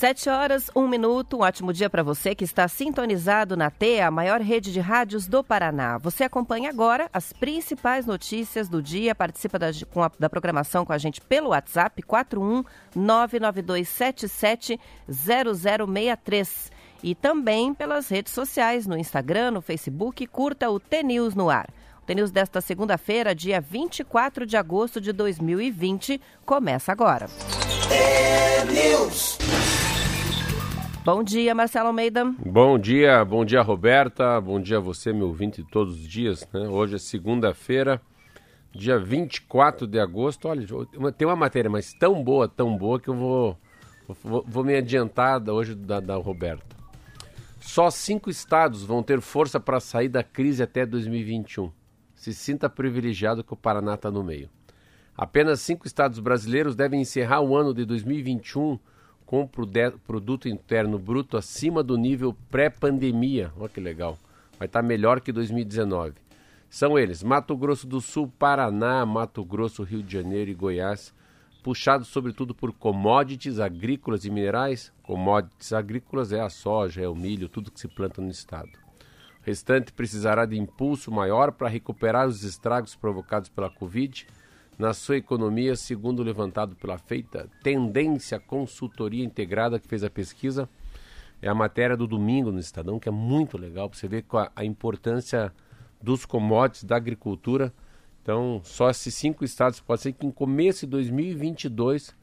Sete horas, um minuto. Um ótimo dia para você que está sintonizado na TEA, a maior rede de rádios do Paraná. Você acompanha agora as principais notícias do dia. Participa da, a, da programação com a gente pelo WhatsApp 41 99277 0063 e também pelas redes sociais, no Instagram, no Facebook. Curta o T-News no ar. O T-News desta segunda-feira, dia 24 de agosto de 2020, começa agora. T-News. Bom dia, Marcelo Almeida. Bom dia, bom dia, Roberta. Bom dia a você, meu ouvinte, todos os dias. Né? Hoje é segunda-feira, dia 24 de agosto. Olha, tem uma matéria, mas tão boa, tão boa, que eu vou, vou, vou me adiantar hoje da, da Roberta. Só cinco estados vão ter força para sair da crise até 2021. Se sinta privilegiado que o Paraná está no meio. Apenas cinco estados brasileiros devem encerrar o ano de 2021 com produto interno bruto acima do nível pré-pandemia. Olha que legal. Vai estar melhor que 2019. São eles: Mato Grosso do Sul, Paraná, Mato Grosso, Rio de Janeiro e Goiás, puxados sobretudo por commodities agrícolas e minerais. Commodities agrícolas é a soja, é o milho, tudo que se planta no estado. O restante precisará de impulso maior para recuperar os estragos provocados pela Covid na sua economia, segundo levantado pela feita Tendência Consultoria Integrada, que fez a pesquisa. É a matéria do domingo no Estadão, que é muito legal para você ver a, a importância dos commodities, da agricultura. Então, só esses cinco estados, pode ser que em começo de 2022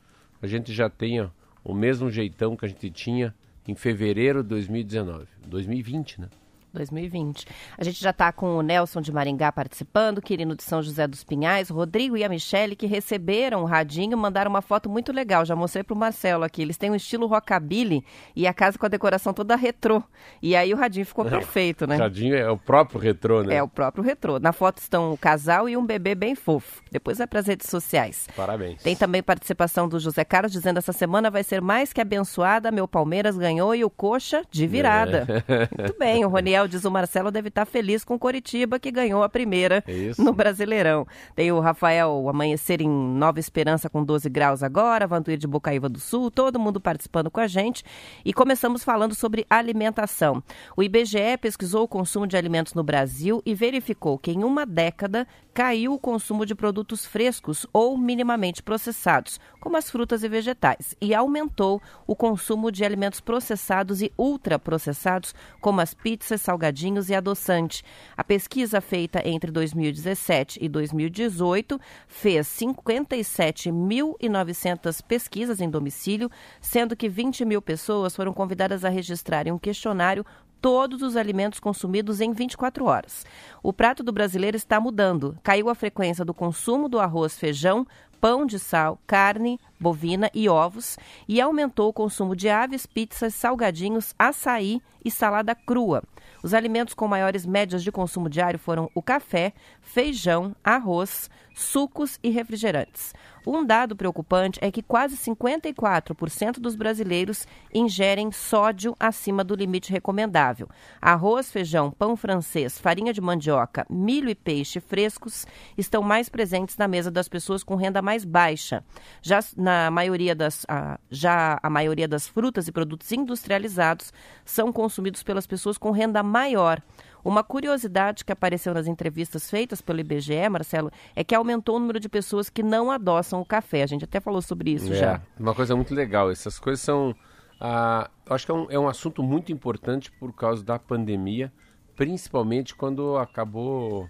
a gente já tenha o mesmo jeitão que a gente tinha em fevereiro de 2019, 2020, né? 2020. A gente já está com o Nelson de Maringá participando, Quirino de São José dos Pinhais, Rodrigo e a Michele, que receberam o radinho, mandaram uma foto muito legal. Já mostrei para o Marcelo aqui. Eles têm um estilo rockabilly e a casa com a decoração toda retrô. E aí o radinho ficou Não, perfeito, né? O radinho é o próprio retrô, né? É o próprio retrô. Na foto estão o casal e um bebê bem fofo. Depois vai para as redes sociais. Parabéns. Tem também participação do José Carlos dizendo essa semana vai ser mais que abençoada. Meu Palmeiras ganhou e o Coxa de virada. É. Muito bem. O Roniel diz o Marcelo deve estar feliz com Coritiba, que ganhou a primeira Isso. no Brasileirão. Tem o Rafael o Amanhecer em Nova Esperança com 12 graus agora, Vantuir de Bocaíva do Sul, todo mundo participando com a gente. E começamos falando sobre alimentação. O IBGE pesquisou o consumo de alimentos no Brasil e verificou que em uma década caiu o consumo de produtos frescos ou minimamente processados, como as frutas e vegetais, e aumentou o consumo de alimentos processados e ultraprocessados, como as pizzas, salgadinhos e adoçante. A pesquisa feita entre 2017 e 2018 fez 57.900 pesquisas em domicílio, sendo que 20 mil pessoas foram convidadas a registrarem um questionário todos os alimentos consumidos em 24 horas. O prato do brasileiro está mudando. Caiu a frequência do consumo do arroz, feijão, pão de sal, carne bovina e ovos e aumentou o consumo de aves, pizzas, salgadinhos, açaí e salada crua. Os alimentos com maiores médias de consumo diário foram o café, feijão, arroz, sucos e refrigerantes. Um dado preocupante é que quase 54% dos brasileiros ingerem sódio acima do limite recomendável. Arroz, feijão, pão francês, farinha de mandioca, milho e peixe frescos estão mais presentes na mesa das pessoas com renda mais baixa. Já na maioria das, já a maioria das frutas e produtos industrializados são consumidos pelas pessoas com renda maior. Uma curiosidade que apareceu nas entrevistas feitas pelo IBGE, Marcelo, é que aumentou o número de pessoas que não adoçam o café. A gente até falou sobre isso é, já. Uma coisa muito legal. Essas coisas são. Ah, acho que é um, é um assunto muito importante por causa da pandemia, principalmente quando acabou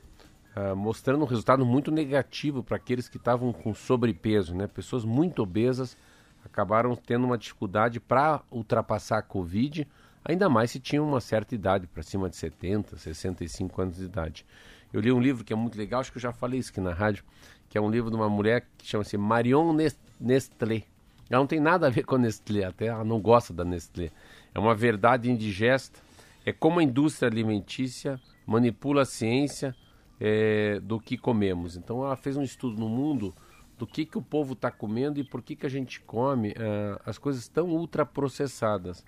ah, mostrando um resultado muito negativo para aqueles que estavam com sobrepeso, né? Pessoas muito obesas acabaram tendo uma dificuldade para ultrapassar a Covid ainda mais se tinha uma certa idade, para cima de 70, 65 anos de idade. Eu li um livro que é muito legal, acho que eu já falei isso aqui na rádio, que é um livro de uma mulher que chama-se Marion Nestlé. Ela não tem nada a ver com Nestlé, até ela não gosta da Nestlé. É uma verdade indigesta. É como a indústria alimentícia manipula a ciência é, do que comemos. Então ela fez um estudo no mundo do que, que o povo está comendo e por que, que a gente come uh, as coisas tão ultraprocessadas.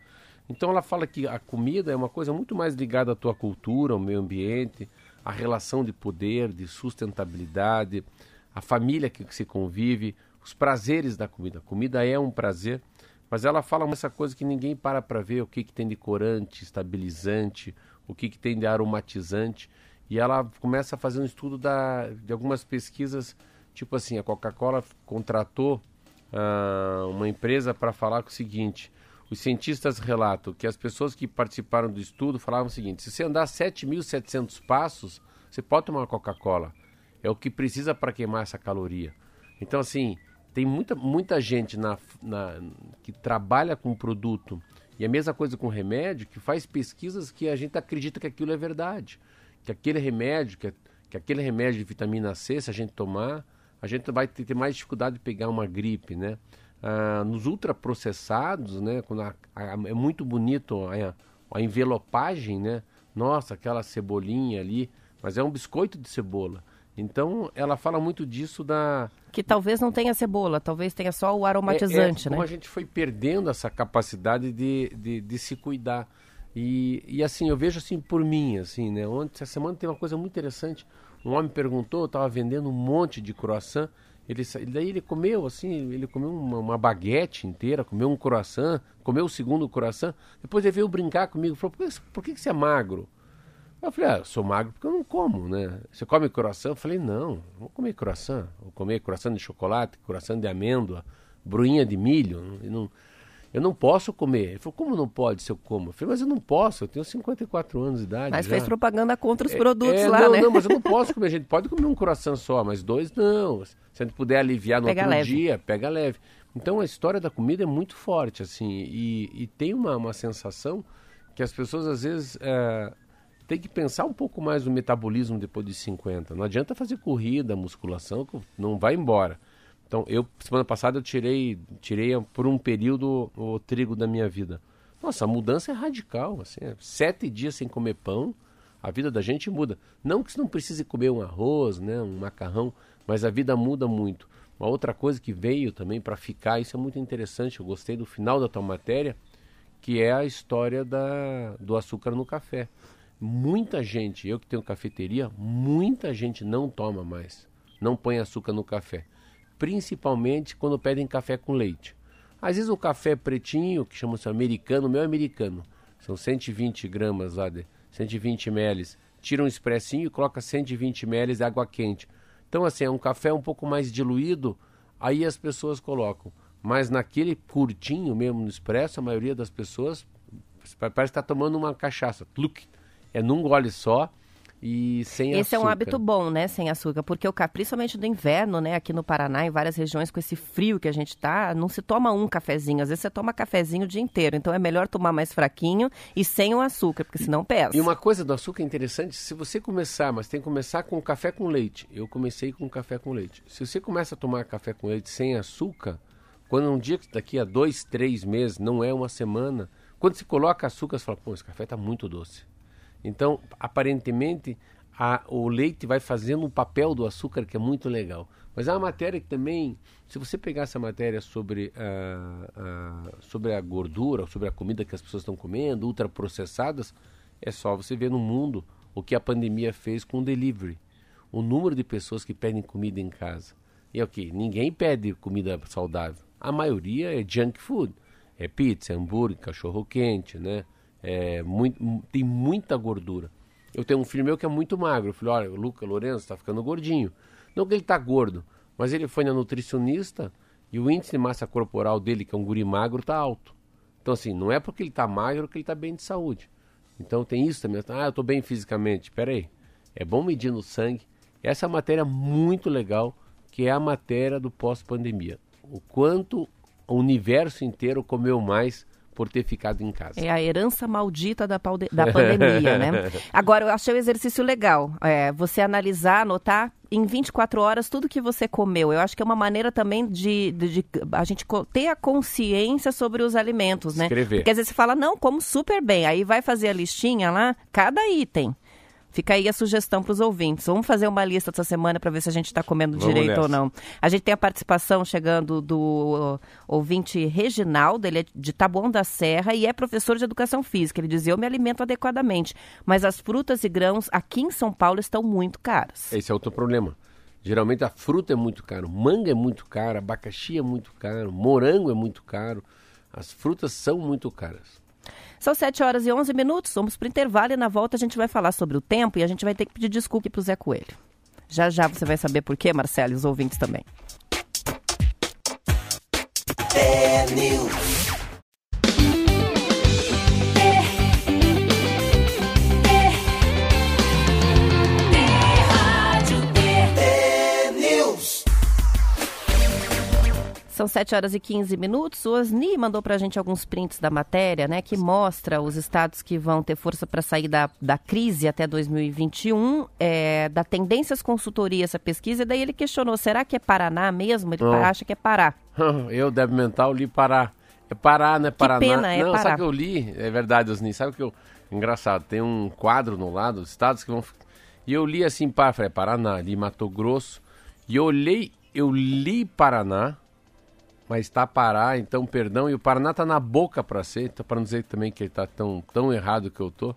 Então ela fala que a comida é uma coisa muito mais ligada à tua cultura, ao meio ambiente, à relação de poder, de sustentabilidade, a família que se convive, os prazeres da comida. A comida é um prazer, mas ela fala essa coisa que ninguém para para ver, o que, que tem de corante, estabilizante, o que, que tem de aromatizante. E ela começa a fazer um estudo da, de algumas pesquisas Tipo assim, a Coca-Cola contratou uh, uma empresa para falar o seguinte: os cientistas relatam que as pessoas que participaram do estudo falavam o seguinte: se você andar 7.700 passos, você pode tomar uma Coca-Cola. É o que precisa para queimar essa caloria. Então, assim, tem muita, muita gente na, na, que trabalha com produto e a mesma coisa com remédio, que faz pesquisas que a gente acredita que aquilo é verdade. Que aquele remédio, que, que aquele remédio de vitamina C, se a gente tomar, a gente vai ter mais dificuldade de pegar uma gripe, né? Ah, nos ultraprocessados, né? Quando a, a, é muito bonito a, a envelopagem, né? Nossa, aquela cebolinha ali, mas é um biscoito de cebola. Então, ela fala muito disso da... Que talvez não tenha cebola, talvez tenha só o aromatizante, é, é, né? Como a gente foi perdendo essa capacidade de, de, de se cuidar. E, e assim, eu vejo assim por mim, assim, né? Ontem, essa semana tem uma coisa muito interessante. Um homem perguntou, estava vendendo um monte de croissant. Ele, daí ele comeu assim, ele comeu uma, uma, baguete inteira, comeu um croissant, comeu o segundo croissant. Depois ele veio brincar comigo, falou: por que, por que, você é magro? Eu falei: ah, sou magro porque eu não como, né? Você come croissant? Eu falei: não, não vou comer croissant. Vou comer croissant de chocolate, croissant de amêndoa, bruinha de milho. Não, eu não posso comer. Ele falou, como não pode se eu como? Eu falei, mas eu não posso, eu tenho 54 anos de idade. Mas já. fez propaganda contra os é, produtos é, lá, não, né? Não, mas eu não posso comer. A gente pode comer um coração só, mas dois não. Se a gente puder aliviar no pega outro leve. dia, pega leve. Então a história da comida é muito forte, assim, e, e tem uma, uma sensação que as pessoas às vezes é, têm que pensar um pouco mais no metabolismo depois de 50. Não adianta fazer corrida, musculação, não vai embora. Então, eu, semana passada, eu tirei, tirei por um período o trigo da minha vida. Nossa, a mudança é radical. Assim, é sete dias sem comer pão, a vida da gente muda. Não que você não precise comer um arroz, né, um macarrão, mas a vida muda muito. Uma outra coisa que veio também para ficar, isso é muito interessante, eu gostei do final da tua matéria, que é a história da, do açúcar no café. Muita gente, eu que tenho cafeteria, muita gente não toma mais, não põe açúcar no café principalmente quando pedem café com leite. Às vezes o café pretinho, que chama-se americano, o meu é americano, são 120 gramas lá, de 120 ml. Tira um expressinho e coloca 120 ml de água quente. Então, assim, é um café um pouco mais diluído, aí as pessoas colocam. Mas naquele curtinho mesmo no expresso, a maioria das pessoas parece estar tá tomando uma cachaça. É num gole só e sem esse açúcar. Esse é um hábito bom, né, sem açúcar, porque o principalmente do inverno, né, aqui no Paraná, em várias regiões com esse frio que a gente tá, não se toma um cafezinho, às vezes você toma cafezinho o dia inteiro, então é melhor tomar mais fraquinho e sem o açúcar, porque senão pesa. E uma coisa do açúcar interessante, se você começar, mas tem que começar com café com leite. Eu comecei com café com leite. Se você começa a tomar café com leite sem açúcar, quando um dia daqui a dois, três meses, não é uma semana, quando se coloca açúcar, você fala, pô, esse café está muito doce. Então, aparentemente, a, o leite vai fazendo um papel do açúcar que é muito legal. Mas há uma matéria que também, se você pegar essa matéria sobre a, a, sobre a gordura, sobre a comida que as pessoas estão comendo, ultraprocessadas, é só você ver no mundo o que a pandemia fez com o delivery. O número de pessoas que pedem comida em casa. E é o que? Ninguém pede comida saudável. A maioria é junk food. É pizza, hambúrguer, cachorro quente, né? É, muito, tem muita gordura. Eu tenho um filho meu que é muito magro. Eu falei, olha, o Luca Lourenço está ficando gordinho. Não que ele está gordo, mas ele foi na nutricionista e o índice de massa corporal dele, que é um guri magro, está alto. Então, assim, não é porque ele está magro que ele está bem de saúde. Então tem isso também. Ah, eu estou bem fisicamente. Pera aí. É bom medir no sangue. Essa é matéria muito legal, que é a matéria do pós-pandemia. O quanto o universo inteiro comeu mais por ter ficado em casa. É a herança maldita da, da pandemia, né? Agora, eu achei o exercício legal. É, você analisar, anotar em 24 horas tudo que você comeu. Eu acho que é uma maneira também de, de, de, a gente ter a consciência sobre os alimentos, né? Escrever. Porque às vezes você fala, não, como super bem. Aí vai fazer a listinha lá, cada item. Fica aí a sugestão para os ouvintes. Vamos fazer uma lista essa semana para ver se a gente está comendo Vamos direito nessa. ou não. A gente tem a participação chegando do uh, ouvinte Reginaldo, ele é de Taboão da Serra e é professor de educação física. Ele diz: Eu me alimento adequadamente, mas as frutas e grãos aqui em São Paulo estão muito caras. Esse é outro problema. Geralmente a fruta é muito caro, manga é muito caro, abacaxi é muito caro, morango é muito caro. As frutas são muito caras. São 7 horas e 11 minutos, vamos para o intervalo e na volta a gente vai falar sobre o tempo e a gente vai ter que pedir desculpa para o Zé Coelho. Já já você vai saber por quê, Marcelo, e os ouvintes também. São 7 horas e 15 minutos. O Osni mandou para a gente alguns prints da matéria, né, que mostra os estados que vão ter força para sair da, da crise até 2021, é, da Tendências Consultoria essa pesquisa, e daí ele questionou, será que é Paraná mesmo? Ele Não. acha que é Pará. Eu, débil mental, li Pará. É Pará, né? Paraná. pena, é Não, Pará. sabe o que eu li? É verdade, Osni. Sabe o que eu... Engraçado, tem um quadro no lado, os estados que vão... E eu li assim, pá, falei, Paraná, li Mato Grosso. E eu olhei, eu li Paraná, mas está Pará, então perdão. E o Paraná está na boca para ser, então, para não dizer também que ele está tão, tão errado que eu tô.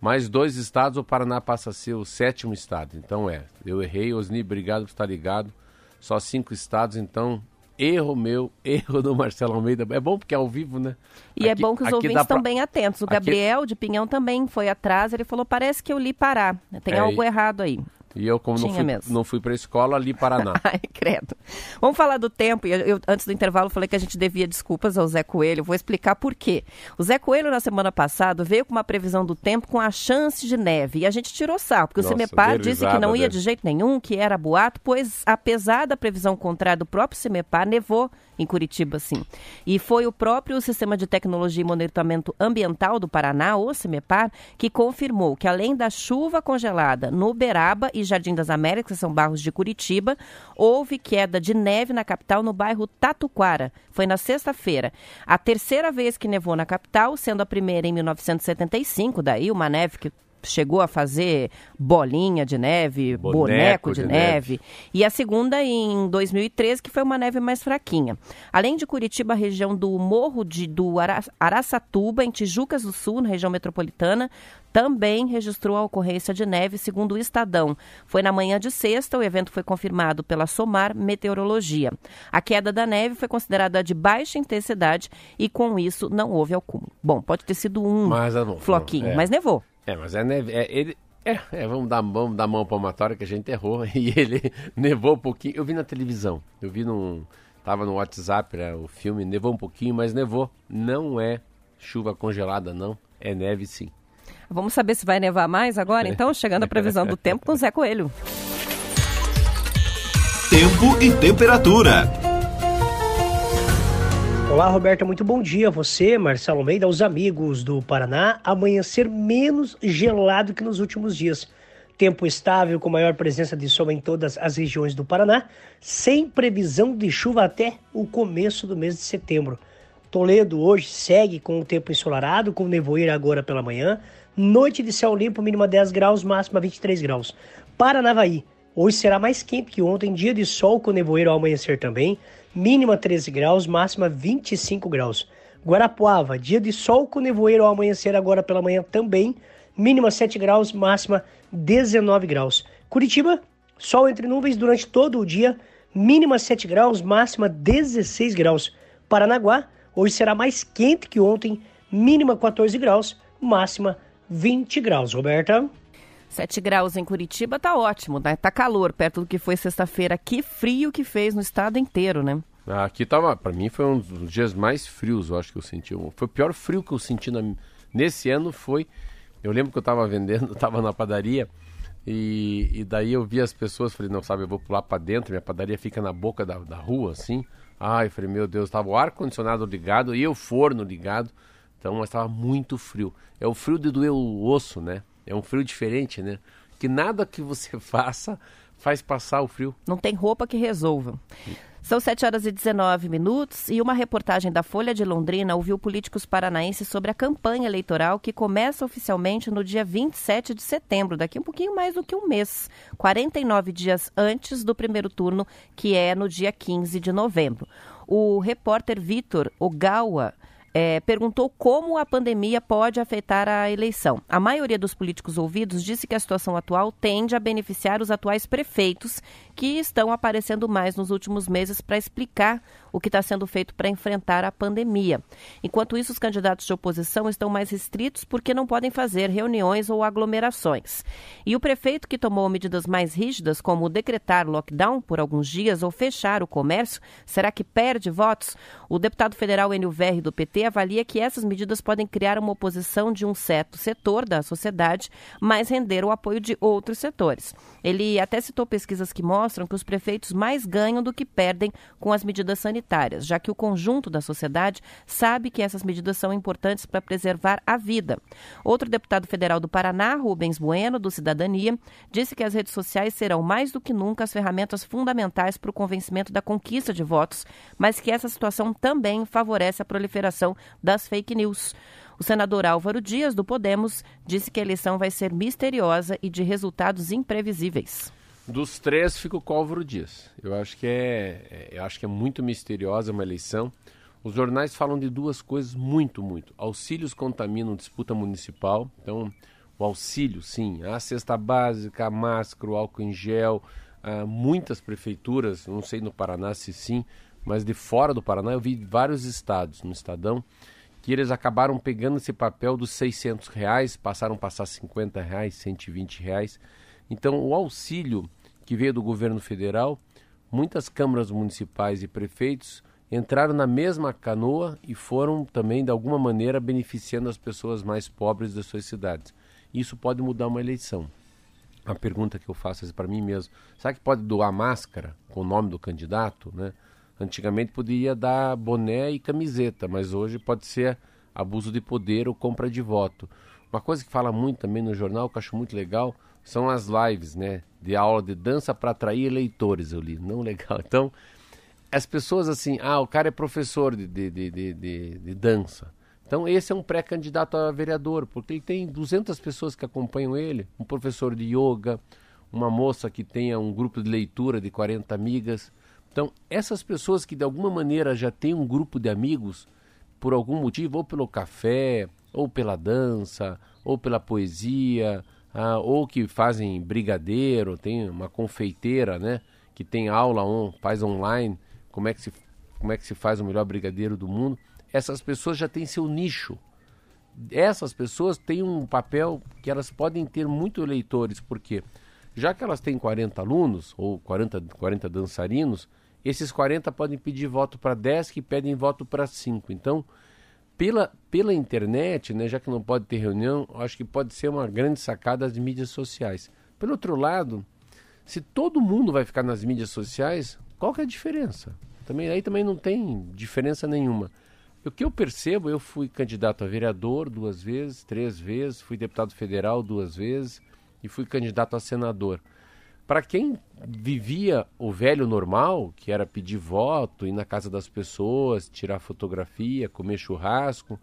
Mais dois estados, o Paraná passa a ser o sétimo estado. Então é, eu errei, Osni, obrigado por estar ligado. Só cinco estados, então erro meu, erro do Marcelo Almeida. É bom porque é ao vivo, né? E é Aqui- bom que os ouvintes estão pra- bem atentos. O aqui- Gabriel de Pinhão também foi atrás, ele falou, parece que eu li Pará. Tem É, algo errado aí. E eu, como não Tinha fui, mesmo. não fui para escola, ali Paraná. Ai, credo. Vamos falar do tempo. E eu, eu, antes do intervalo, falei que a gente devia desculpas ao Zé Coelho. Vou explicar por quê. O Zé Coelho, na semana passada, veio com uma previsão do tempo com a chance de neve. E a gente tirou sarro, porque Nossa, o CIMEPAR deu disse que não ia dele. de jeito nenhum, que era boato, pois, apesar da previsão contrária do próprio CIMEPAR, nevou em Curitiba, sim. E foi o próprio Sistema de Tecnologia e Monitoramento Ambiental do Paraná, o CIMEPAR, que confirmou que além da chuva congelada no Uberaba e Jardim das Américas, são bairros de Curitiba, houve queda de neve na capital no bairro Tatuquara. Foi na sexta-feira. A terceira vez que nevou na capital, sendo a primeira em 1975, daí uma neve que chegou a fazer bolinha de neve, boneco, Boneco de, de neve. E a segunda em 2013, que foi uma neve mais fraquinha. Além de Curitiba, a região do Morro de, do Ara- Araçatuba, em Tijucas do Sul, na região metropolitana, também registrou a ocorrência de neve, segundo o Estadão. Foi na manhã de sexta, o evento foi confirmado pela Somar Meteorologia. A queda da neve foi considerada de baixa intensidade e, com isso, não houve acúmulo. Bom, pode ter sido um Mas, não, não, floquinho, é. mas nevou. É, mas é neve. É, ele, é, é, vamos dar, vamos dar mão palmatória que a gente errou. E ele nevou um pouquinho. Eu vi na televisão. Eu vi num. Tava no WhatsApp, né, o filme, nevou um pouquinho, mas nevou. Não é chuva congelada, não. É neve sim. Vamos saber se vai nevar mais agora? Então, chegando a previsão do tempo com o Zé Coelho. Tempo e temperatura. Olá, Roberta, muito bom dia você, Marcelo Almeida, aos amigos do Paraná. Amanhecer menos gelado que nos últimos dias. Tempo estável com maior presença de sol em todas as regiões do Paraná, sem previsão de chuva até o começo do mês de setembro. Toledo hoje segue com o tempo ensolarado, com nevoeiro agora pela manhã. Noite de céu limpo, mínima 10 graus, máxima 23 graus. Paranavaí, hoje será mais quente que ontem, dia de sol com nevoeiro ao amanhecer também. Mínima 13 graus, máxima 25 graus. Guarapuava, dia de sol com nevoeiro ao amanhecer agora pela manhã também. Mínima 7 graus, máxima 19 graus. Curitiba, sol entre nuvens durante todo o dia. Mínima 7 graus, máxima 16 graus. Paranaguá, hoje será mais quente que ontem. Mínima 14 graus, máxima 20 graus. Roberta? 7 graus em Curitiba tá ótimo, né? Tá calor, perto do que foi sexta-feira. Que frio que fez no estado inteiro, né? Aqui tava, pra mim foi um dos dias mais frios, eu acho que eu senti. Foi o pior frio que eu senti na- nesse ano foi. Eu lembro que eu tava vendendo, tava na padaria e, e daí eu vi as pessoas, falei, não, sabe, eu vou pular pra dentro, minha padaria fica na boca da, da rua, assim. Ai, falei, meu Deus, tava o ar-condicionado ligado e o forno ligado. Então, mas estava muito frio. É o frio de doer o osso, né? É um frio diferente, né? Que nada que você faça faz passar o frio. Não tem roupa que resolva. São 7 horas e 19 minutos e uma reportagem da Folha de Londrina ouviu políticos paranaenses sobre a campanha eleitoral que começa oficialmente no dia 27 de setembro, daqui um pouquinho mais do que um mês, 49 dias antes do primeiro turno, que é no dia 15 de novembro. O repórter Vitor Ogawa é, perguntou como a pandemia pode afetar a eleição. A maioria dos políticos ouvidos disse que a situação atual tende a beneficiar os atuais prefeitos, que estão aparecendo mais nos últimos meses para explicar o que está sendo feito para enfrentar a pandemia. Enquanto isso, os candidatos de oposição estão mais restritos porque não podem fazer reuniões ou aglomerações. E o prefeito que tomou medidas mais rígidas, como decretar lockdown por alguns dias ou fechar o comércio, será que perde votos? O deputado federal Enio Verri do PT avalia que essas medidas podem criar uma oposição de um certo setor da sociedade, mas render o apoio de outros setores. Ele até citou pesquisas que mostram que os prefeitos mais ganham do que perdem com as medidas sanitárias já que o conjunto da sociedade sabe que essas medidas são importantes para preservar a vida. Outro deputado federal do Paraná, Rubens Bueno, do Cidadania, disse que as redes sociais serão mais do que nunca as ferramentas fundamentais para o convencimento da conquista de votos, mas que essa situação também favorece a proliferação das fake news. O senador Álvaro Dias, do Podemos, disse que a eleição vai ser misteriosa e de resultados imprevisíveis. Dos três, fico com o Álvaro Dias. Eu acho que é, é, eu acho que é muito misteriosa uma eleição. Os jornais falam de duas coisas muito, muito. Auxílios contaminam disputa municipal. Então, o auxílio, sim. A cesta básica, a máscara, o álcool em gel. Uh, muitas prefeituras, não sei no Paraná se sim, mas de fora do Paraná eu vi vários estados no Estadão que eles acabaram pegando esse papel dos 600 reais, passaram a passar 50 reais, 120 reais. Então, o auxílio que veio do governo federal, muitas câmaras municipais e prefeitos entraram na mesma canoa e foram também, de alguma maneira, beneficiando as pessoas mais pobres das suas cidades. Isso pode mudar uma eleição. A pergunta que eu faço é para mim mesmo: será que pode doar máscara com o nome do candidato? Né? Antigamente podia dar boné e camiseta, mas hoje pode ser abuso de poder ou compra de voto. Uma coisa que fala muito também no jornal, que eu acho muito legal, são as lives, né? De aula de dança para atrair eleitores, eu li. Não legal. Então, as pessoas assim, ah, o cara é professor de, de, de, de, de dança. Então, esse é um pré-candidato a vereador, porque ele tem 200 pessoas que acompanham ele, um professor de yoga, uma moça que tenha um grupo de leitura de 40 amigas. Então, essas pessoas que de alguma maneira já têm um grupo de amigos, por algum motivo, ou pelo café, ou pela dança, ou pela poesia, ah, ou que fazem brigadeiro, tem uma confeiteira, né, que tem aula on, faz online, como é que se como é que se faz o melhor brigadeiro do mundo. Essas pessoas já têm seu nicho. Essas pessoas têm um papel que elas podem ter muito eleitores, porque já que elas têm 40 alunos ou 40, 40 dançarinos, esses 40 podem pedir voto para 10 que pedem voto para 5. Então, pela, pela internet, né, já que não pode ter reunião, acho que pode ser uma grande sacada das mídias sociais. Pelo outro lado, se todo mundo vai ficar nas mídias sociais, qual que é a diferença? Também, aí também não tem diferença nenhuma. O que eu percebo, eu fui candidato a vereador duas vezes, três vezes, fui deputado federal duas vezes e fui candidato a senador. Para quem vivia o velho normal, que era pedir voto, ir na casa das pessoas, tirar fotografia, comer churrasco,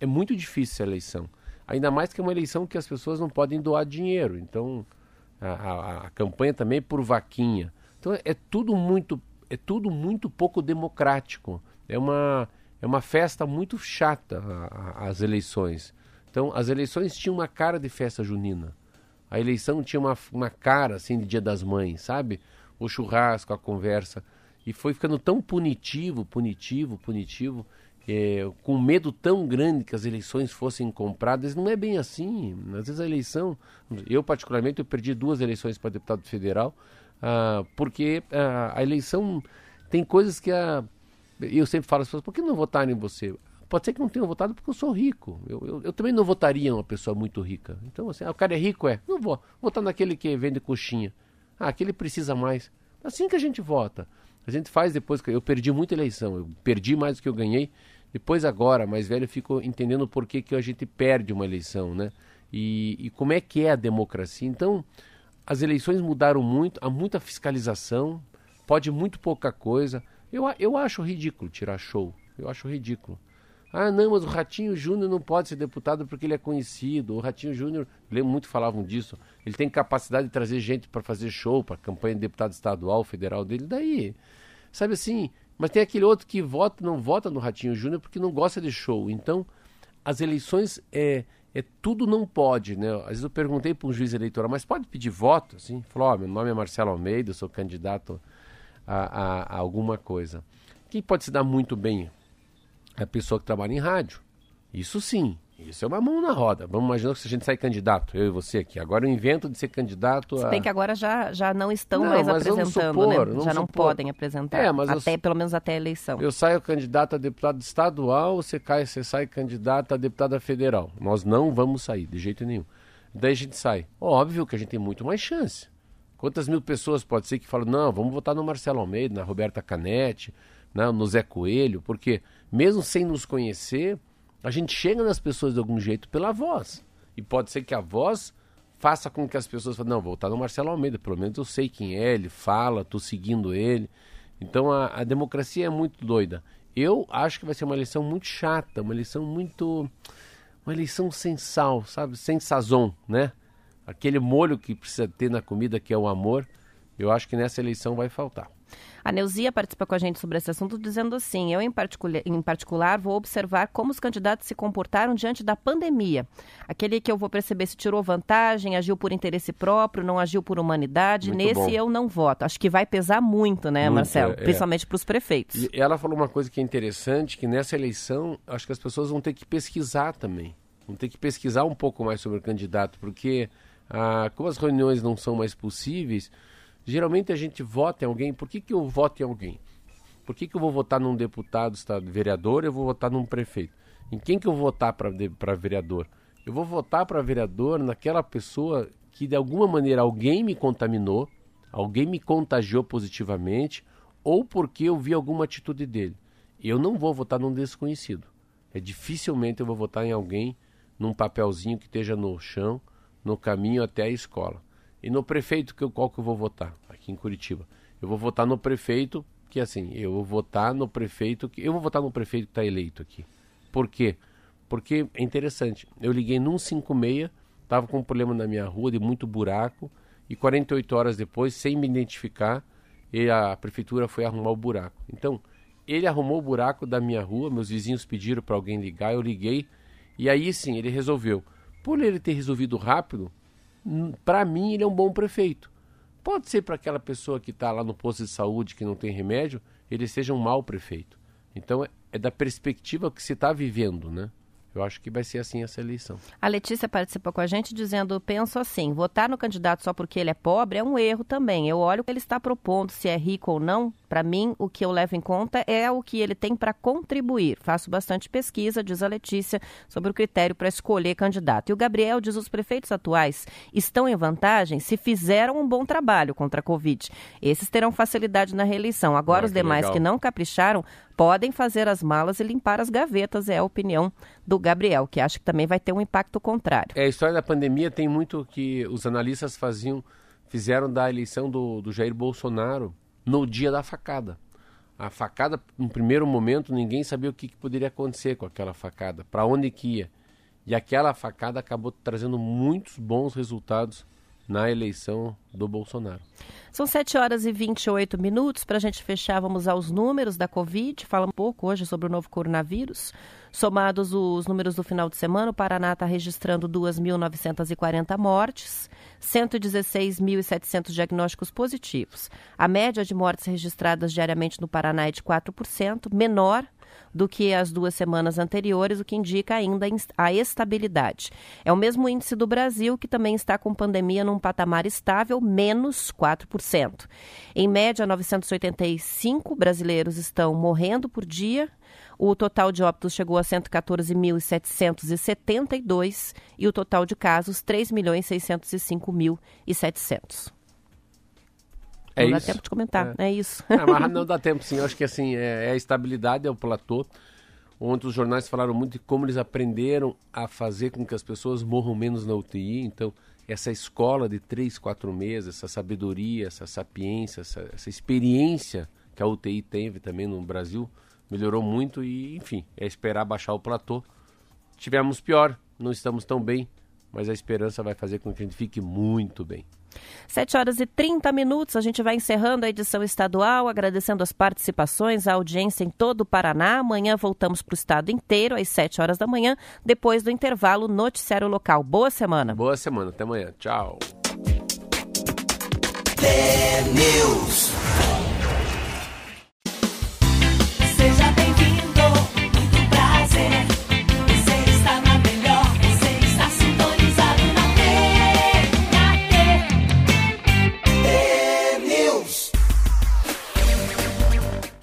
é muito difícil a eleição. Ainda mais que é uma eleição que as pessoas não podem doar dinheiro. Então, a, a, a campanha também é por vaquinha. Então, é tudo muito, é tudo muito pouco democrático. É uma, é uma festa muito chata a, as eleições. Então, as eleições tinham uma cara de festa junina. A eleição tinha uma, uma cara assim de Dia das Mães, sabe? O churrasco, a conversa. E foi ficando tão punitivo, punitivo, punitivo, é, com medo tão grande que as eleições fossem compradas. Não é bem assim. Às vezes a eleição. Eu, particularmente, eu perdi duas eleições para deputado federal, ah, porque ah, a eleição tem coisas que a. Eu sempre falo às pessoas, por que não votarem em você? Pode ser que não tenham votado porque eu sou rico. Eu, eu, eu também não votaria uma pessoa muito rica. Então, assim, ah, o cara é rico, é. Não vou. Votar naquele que vende coxinha. Ah, aquele precisa mais. Assim que a gente vota. A gente faz depois que eu perdi muita eleição. Eu perdi mais do que eu ganhei. Depois agora, mais velho, eu fico entendendo por que, que a gente perde uma eleição, né? E, e como é que é a democracia. Então, as eleições mudaram muito, há muita fiscalização, pode muito pouca coisa. Eu, eu acho ridículo tirar show. Eu acho ridículo. Ah, não, mas o Ratinho Júnior não pode ser deputado porque ele é conhecido. O Ratinho Júnior, lembro muito falavam disso. Ele tem capacidade de trazer gente para fazer show, para campanha de deputado estadual, federal dele. Daí, sabe assim? Mas tem aquele outro que vota, não vota no Ratinho Júnior porque não gosta de show. Então, as eleições é, é tudo não pode, né? Às vezes eu perguntei para um juiz eleitoral, mas pode pedir voto? Assim, falou: oh, meu nome é Marcelo Almeida, sou candidato a, a, a alguma coisa. Quem pode se dar muito bem a pessoa que trabalha em rádio. Isso sim, isso é uma mão na roda. Vamos imaginar que se a gente sai candidato, eu e você aqui. Agora eu invento de ser candidato a... Se bem que agora já, já não estão não, mais apresentando, né? supor, né? Já não supor. podem apresentar. É, mas até, eu, pelo menos até a eleição. Eu saio candidato a deputado estadual, você, cai, você sai candidato a deputada federal. Nós não vamos sair, de jeito nenhum. Daí a gente sai. Óbvio que a gente tem muito mais chance. Quantas mil pessoas pode ser que falam, não, vamos votar no Marcelo Almeida, na Roberta Canetti, né, no Zé Coelho, porque mesmo sem nos conhecer, a gente chega nas pessoas de algum jeito pela voz. E pode ser que a voz faça com que as pessoas falem, não, vou estar no Marcelo Almeida, pelo menos eu sei quem é, ele fala, estou seguindo ele. Então a, a, democracia é muito doida. Eu acho que vai ser uma eleição muito chata, uma eleição muito. Uma eleição sem sal, sabe? Sem sazon, né? Aquele molho que precisa ter na comida, que é o amor, eu acho que nessa eleição vai faltar. A Neuzia participa com a gente sobre esse assunto dizendo assim: eu, em particular, em particular, vou observar como os candidatos se comportaram diante da pandemia. Aquele que eu vou perceber se tirou vantagem, agiu por interesse próprio, não agiu por humanidade. Muito Nesse bom. eu não voto. Acho que vai pesar muito, né, muito, Marcelo? É. Principalmente para os prefeitos. E ela falou uma coisa que é interessante: que nessa eleição, acho que as pessoas vão ter que pesquisar também. Vão ter que pesquisar um pouco mais sobre o candidato, porque ah, como as reuniões não são mais possíveis Geralmente a gente vota em alguém. Por que, que eu voto em alguém? Por que, que eu vou votar num deputado, estado, vereador, eu vou votar num prefeito? Em quem que eu vou votar para vereador? Eu vou votar para vereador naquela pessoa que de alguma maneira alguém me contaminou, alguém me contagiou positivamente, ou porque eu vi alguma atitude dele. Eu não vou votar num desconhecido. É dificilmente eu vou votar em alguém num papelzinho que esteja no chão, no caminho até a escola. E no prefeito, que qual que eu vou votar aqui em Curitiba? Eu vou votar no prefeito, que assim, eu vou votar no prefeito, que eu vou votar no prefeito que está eleito aqui. Por quê? Porque é interessante. Eu liguei num 56, estava com um problema na minha rua de muito buraco, e 48 horas depois, sem me identificar, a prefeitura foi arrumar o buraco. Então, ele arrumou o buraco da minha rua, meus vizinhos pediram para alguém ligar, eu liguei, e aí sim, ele resolveu. Por ele ter resolvido rápido, para mim, ele é um bom prefeito. Pode ser para aquela pessoa que está lá no posto de saúde que não tem remédio, ele seja um mau prefeito. Então, é, é da perspectiva que se está vivendo, né? Eu acho que vai ser assim essa eleição. A Letícia participou com a gente dizendo: penso assim, votar no candidato só porque ele é pobre é um erro também. Eu olho o que ele está propondo, se é rico ou não. Para mim, o que eu levo em conta é o que ele tem para contribuir. Faço bastante pesquisa, diz a Letícia, sobre o critério para escolher candidato. E o Gabriel diz: os prefeitos atuais estão em vantagem se fizeram um bom trabalho contra a Covid. Esses terão facilidade na reeleição. Agora, ah, os demais legal. que não capricharam podem fazer as malas e limpar as gavetas, é a opinião do Gabriel, que acha que também vai ter um impacto contrário. É, a história da pandemia tem muito que os analistas faziam, fizeram da eleição do, do Jair Bolsonaro no dia da facada. A facada, no primeiro momento, ninguém sabia o que, que poderia acontecer com aquela facada, para onde que ia. E aquela facada acabou trazendo muitos bons resultados na eleição do Bolsonaro. São 7 horas e 28 minutos. Para a gente fechar, vamos aos números da Covid. Fala um pouco hoje sobre o novo coronavírus. Somados os números do final de semana, o Paraná está registrando 2.940 mortes, 116.700 diagnósticos positivos. A média de mortes registradas diariamente no Paraná é de 4%, menor do que as duas semanas anteriores, o que indica ainda a estabilidade. É o mesmo índice do Brasil, que também está com pandemia num patamar estável, menos 4%. Em média, 985 brasileiros estão morrendo por dia. O total de óbitos chegou a 114.772 e o total de casos 3.605.700. É não isso. dá tempo de comentar, é, é isso. É, mas não dá tempo, sim. Eu acho que assim, é, é a estabilidade, é o platô. Ontem os jornais falaram muito de como eles aprenderam a fazer com que as pessoas morram menos na UTI. Então, essa escola de três, quatro meses, essa sabedoria, essa sapiência, essa, essa experiência que a UTI teve também no Brasil, melhorou muito e, enfim, é esperar baixar o platô. Tivemos pior, não estamos tão bem, mas a esperança vai fazer com que a gente fique muito bem. 7 horas e 30 minutos, a gente vai encerrando a edição estadual, agradecendo as participações, a audiência em todo o Paraná. Amanhã voltamos para o estado inteiro, às 7 horas da manhã, depois do intervalo noticiário local. Boa semana. Boa semana, até amanhã. Tchau.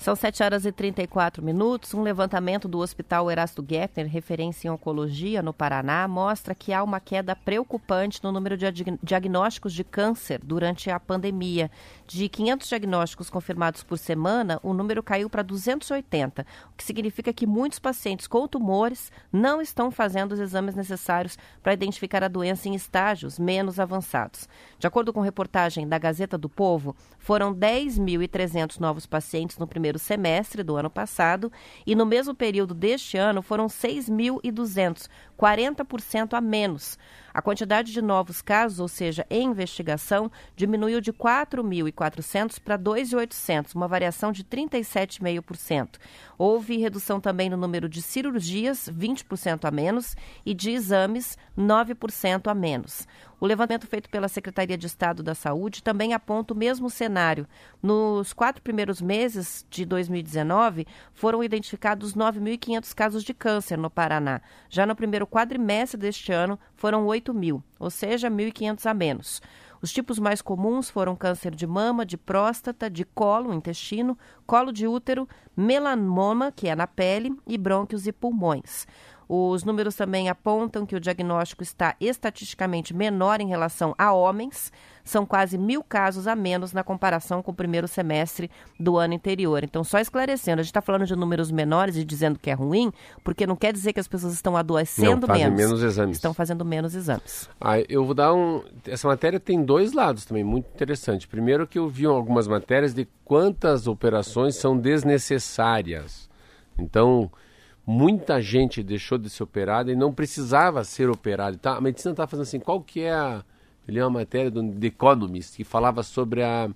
São 7 horas e 34 minutos. Um levantamento do Hospital Erasto Geffner, referência em oncologia no Paraná, mostra que há uma queda preocupante no número de diagnósticos de câncer durante a pandemia. De 500 diagnósticos confirmados por semana, o número caiu para 280, o que significa que muitos pacientes com tumores não estão fazendo os exames necessários para identificar a doença em estágios menos avançados. De acordo com reportagem da Gazeta do Povo, foram 10.300 novos pacientes no primeiro semestre do ano passado e no mesmo período deste ano foram 6.200, 40% a menos. A quantidade de novos casos, ou seja, em investigação, diminuiu de 4.400 para 2.800, uma variação de 37,5%. Houve redução também no número de cirurgias, 20% a menos, e de exames, 9% a menos. O levantamento feito pela Secretaria de Estado da Saúde também aponta o mesmo cenário. Nos quatro primeiros meses de 2019, foram identificados 9.500 casos de câncer no Paraná. Já no primeiro quadrimestre deste ano, foram 8 mil, ou seja, 1.500 a menos. Os tipos mais comuns foram câncer de mama, de próstata, de colo, intestino, colo de útero, melanoma, que é na pele, e brônquios e pulmões. Os números também apontam que o diagnóstico está estatisticamente menor em relação a homens. São quase mil casos a menos na comparação com o primeiro semestre do ano anterior. Então, só esclarecendo, a gente está falando de números menores e dizendo que é ruim, porque não quer dizer que as pessoas estão adoecendo não, menos. menos exames. Estão fazendo menos exames. Ah, eu vou dar um. Essa matéria tem dois lados também, muito interessante. Primeiro, que eu vi algumas matérias de quantas operações são desnecessárias. Então muita gente deixou de ser operada e não precisava ser operada. Tá? A medicina está fazendo assim, qual que é a... Eu li uma matéria do The Economist que falava sobre a...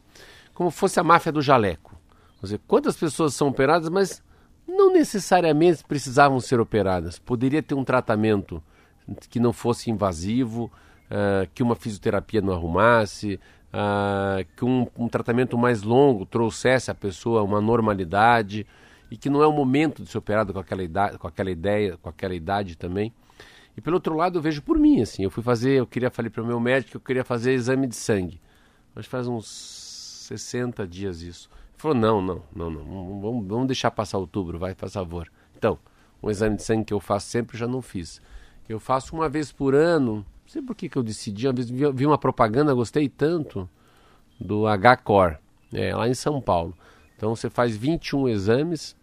como fosse a máfia do jaleco. Quer dizer, quantas pessoas são operadas, mas não necessariamente precisavam ser operadas. Poderia ter um tratamento que não fosse invasivo, uh, que uma fisioterapia não arrumasse, uh, que um, um tratamento mais longo trouxesse a pessoa uma normalidade e que não é o momento de ser operado com aquela idade, com aquela ideia, com aquela idade também. E pelo outro lado, eu vejo por mim, assim, eu fui fazer, eu queria falei para o meu médico que eu queria fazer exame de sangue. Mas faz uns 60 dias isso. Ele falou: "Não, não, não, não, vamos, vamos deixar passar outubro, vai, faz favor". Então, um exame de sangue que eu faço sempre já não fiz. Eu faço uma vez por ano. Não sei por que, que eu decidi, uma vez vi uma propaganda, gostei tanto do H-Core, é, lá em São Paulo. Então você faz 21 exames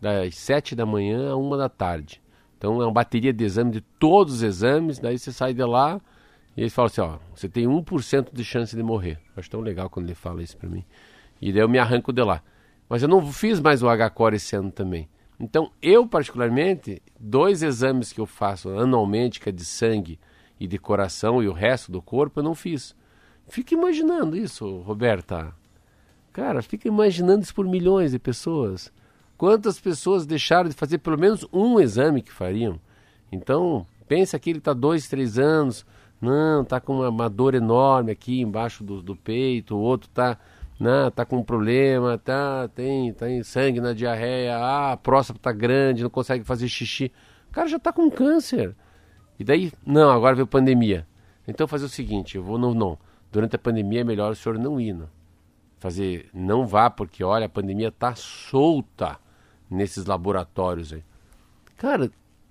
das 7 da manhã a 1 da tarde. Então é uma bateria de exame de todos os exames, daí você sai de lá e eles falam assim, ó, você tem 1% de chance de morrer. Eu acho tão legal quando ele fala isso para mim. E daí eu me arranco de lá. Mas eu não fiz mais o H-Core esse ano também. Então, eu particularmente, dois exames que eu faço anualmente, que é de sangue e de coração e o resto do corpo, eu não fiz. Fica imaginando isso, Roberta. Cara, fica imaginando isso por milhões de pessoas. Quantas pessoas deixaram de fazer pelo menos um exame que fariam? Então, pensa que ele está dois, três anos, não, está com uma, uma, dor enorme aqui embaixo do, do peito, o outro está não, tá com um problema, tá, tem, tem sangue na diarreia, ah, a próstata está grande, não consegue fazer xixi. O cara já está com câncer. E daí, não, agora veio pandemia. Então fazer o seguinte, eu vou não, não. Durante a pandemia é melhor o senhor não ir, não. Fazer, não vá, porque olha, a pandemia está solta nesses laboratórios aí. Cara,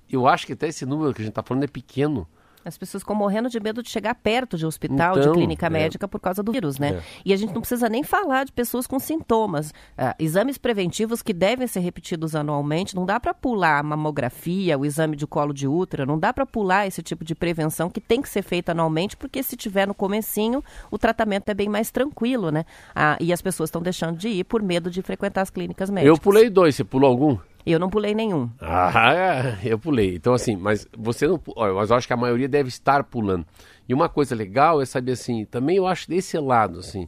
eu acho que até esse número que a gente está falando é pequeno. As pessoas ficam morrendo de medo de chegar perto de hospital, Então, de clínica é. médica por causa do vírus, né? É. E a gente não precisa nem falar de pessoas com sintomas. Ah, exames preventivos que devem ser repetidos anualmente, não dá para pular a mamografia, o exame de colo de útero, não dá para pular esse tipo de prevenção que tem que ser feita anualmente, porque se tiver no comecinho, o tratamento é bem mais tranquilo, né? Ah, e as pessoas estão deixando de ir por medo de frequentar as clínicas médicas. Eu pulei dois, você pulou algum? Eu não pulei nenhum. Ah, eu pulei. Então, assim, mas você não. Olha, mas eu acho que a maioria deve estar pulando. E uma coisa legal é saber assim, também eu acho desse lado, assim,